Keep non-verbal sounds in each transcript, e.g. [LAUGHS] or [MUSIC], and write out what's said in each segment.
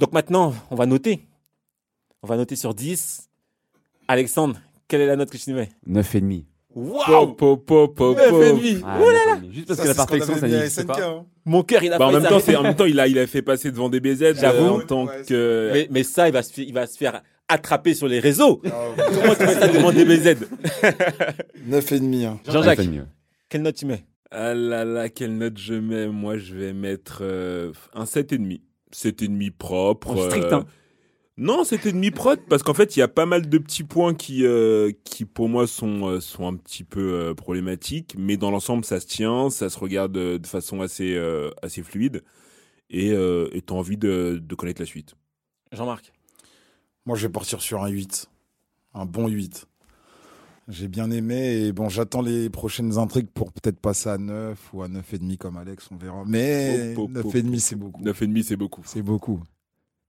Donc maintenant, on va noter. On va noter sur 10. Alexandre, quelle est la note que tu mets? 9,5. Waouh pop. demi. Ah, Oh là là 9,5. Juste parce Ça, que la perfection, ça n'existe pas. hein. Mon cœur, il a Bah, en failli même temps, s'arrêter. c'est, en même temps, il a, il a fait passer devant des BZ J'avoue. euh, en tant Ouais, que. mais, mais ça, il va, se, fi- il va se faire attraper sur les réseaux. Comment tu mets ça devant des BZ 9 [LAUGHS] et demi. hein. Jean-Jacques, 9,5. quelle note tu mets? Ah là là, quelle note je mets Moi, je vais mettre euh, un 7,5. 7,5 propre. Oh, strict, euh, hein. Non, 7,5 propre, parce qu'en fait, il y a pas mal de petits points qui, euh, qui pour moi, sont, euh, sont un petit peu euh, problématiques. Mais dans l'ensemble, ça se tient, ça se regarde de façon assez, euh, assez fluide. Et euh, et t'as envie de, de connaître la suite. Jean-Marc Moi, je vais partir sur un 8. Un bon 8. J'ai bien aimé et bon, j'attends les prochaines intrigues pour peut-être passer à 9 ou à 9,5 comme Alex, on verra. Mais Oh, oh, oh, 9,5 c'est beaucoup. 9,5, c'est beaucoup. C'est beaucoup.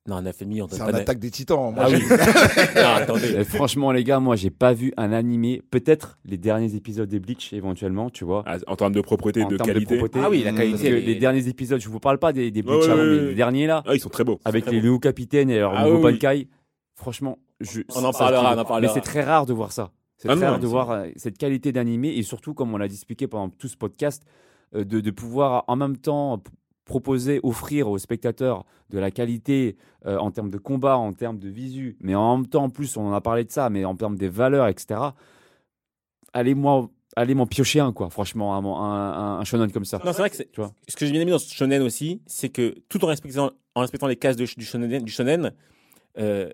Non, 9,5, on C'est donne un attaque des titans. Moi, Ah oui. [LAUGHS] non, attendez. Et franchement, les gars, moi, j'ai pas vu un animé. Peut-être les derniers épisodes des Bleach, éventuellement, tu vois. Ah, en termes de propreté, En de qualité. propreté. Ah oui, la Mmh. qualité. Les derniers épisodes, je vous parle pas des, des Bleach Ouais, ouais, avant, mais ouais. les derniers là, Ah, ils sont très beaux. avec très les nouveaux capitaines et leur Ah nouveau. Bankai, franchement, je, On en parlera, on en parlera. Mais c'est très rare de voir ça. C'est Ah très non, rare de voir euh, cette qualité d'animé et surtout, comme on l'a expliqué pendant tout ce podcast, euh, de, de pouvoir en même temps proposer, offrir aux spectateurs de la qualité euh, en termes de combat, en termes de visu, mais en même temps, en plus, on en a parlé de ça, mais en termes des valeurs, etc. Allez-moi, allez m'en piocher un, quoi. Franchement, un, un, un- un shonen comme ça. Non, c'est vrai que c'est- Tu vois? ce que j'ai bien aimé dans ce shonen aussi, c'est que tout en respectant, en respectant les cases de- du shonen, du shonen, euh,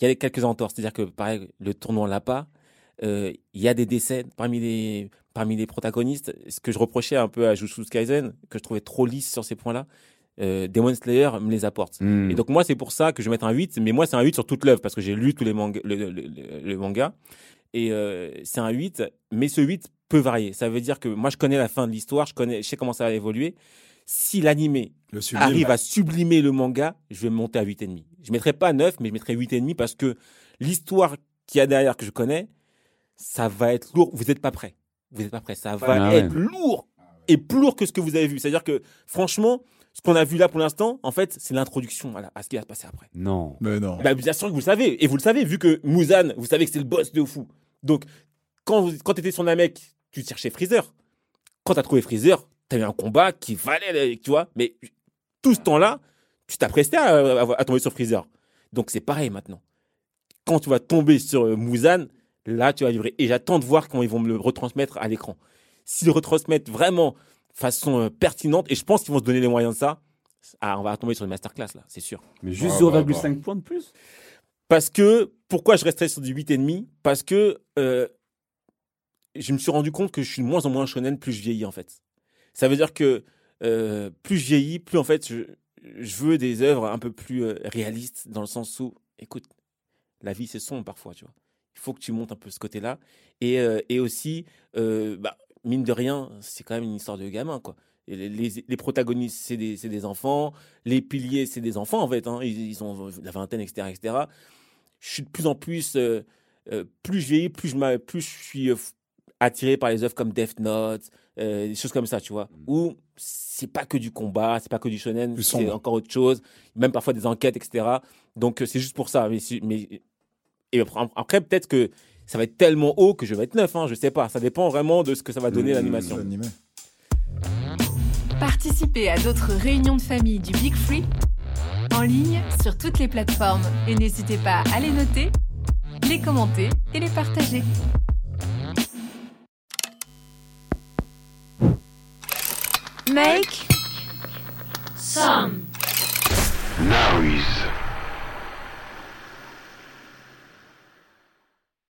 il y a quelques entorses. C'est-à-dire que, pareil, le tournoi l'a pas. Euh, Il y a des décès parmi les, parmi les protagonistes. Ce que je reprochais un peu à Jujutsu Kaisen, que je trouvais trop lisse sur ces points-là, euh, Demon Slayer me les apporte. Hmm. Et donc moi, c'est pour ça que je vais mettre un 8, mais moi, c'est un 8 sur toute l'œuvre, parce que j'ai lu tous les mangas, le, le, le- le manga. Et euh, c'est un 8, mais ce 8 peut varier. Ça veut dire que moi, je connais la fin de l'histoire, je, connais, je sais comment ça va évoluer. Si l'animé arrive à sublimer le manga, je vais monter à 8,5. Je mettrai pas 9, mais je mettrai 8,5 parce que l'histoire qu'il y a derrière que je connais, ça va être lourd. Vous n'êtes pas prêt. Vous n'êtes pas prêt. Ça va Ah ouais. être lourd et plus lourd que ce que vous avez vu. C'est-à-dire que, franchement, ce qu'on a vu là pour l'instant, en fait, c'est l'introduction à, la- à ce qui va se passer après. Non. Mais non. Bah, bien sûr que vous le savez. Et vous le savez, vu que Muzan, vous savez que c'est le boss de fou. Donc, quand, vous, quand tu étais sur Namek, tu cherchais Freezer. Quand tu as trouvé Freezer, tu as eu un combat qui valait, tu vois. Mais tout ce temps-là, tu t'as presté à, à- à tomber sur Freezer. Donc, c'est pareil maintenant. Quand tu vas tomber sur euh, Muzan, là, tu vas vibrer. Et j'attends de voir comment ils vont me le retransmettre à l'écran. S'ils le retransmettent vraiment de façon euh, pertinente, et je pense qu'ils vont se donner les moyens de ça, ah, on va tomber sur une masterclass, là, c'est sûr. Mais juste Ah, bah, 0,5 points de plus? Parce que, pourquoi je resterai sur du 8,5 Parce que euh, je me suis rendu compte que je suis de moins en moins shonen plus je vieillis, en fait. Ça veut dire que euh, plus je vieillis, plus en fait, je, je veux des œuvres un peu plus euh, réalistes, dans le sens où, écoute, la vie c'est sombre parfois, tu vois. Il faut que tu montes un peu ce côté-là. Et, euh, et aussi, euh, bah, mine de rien, c'est quand même une histoire de gamin, quoi. Et Les, les- les protagonistes, c'est des, des enfants. Les piliers, c'est des enfants, en fait. hein. Ils, ils ont la vingtaine, etc., etc. Je suis de plus en plus... euh, plus je vieillis, plus je, plus je suis attiré par les œuvres comme Death Note, euh, des choses comme ça, tu vois. Où c'est pas que du combat, c'est pas que du shonen, c'est encore autre chose. Même parfois des enquêtes, etc. Donc c'est juste pour ça. Mais, mais et après, peut-être que ça va être tellement haut que je vais être neuf. Hein, je sais pas. Ça dépend vraiment de ce que ça va donner Mmh, l'animation. Participez à d'autres réunions de famille du Big Free en ligne sur toutes les plateformes et n'hésitez pas à les noter, les commenter et les partager. Make Now he's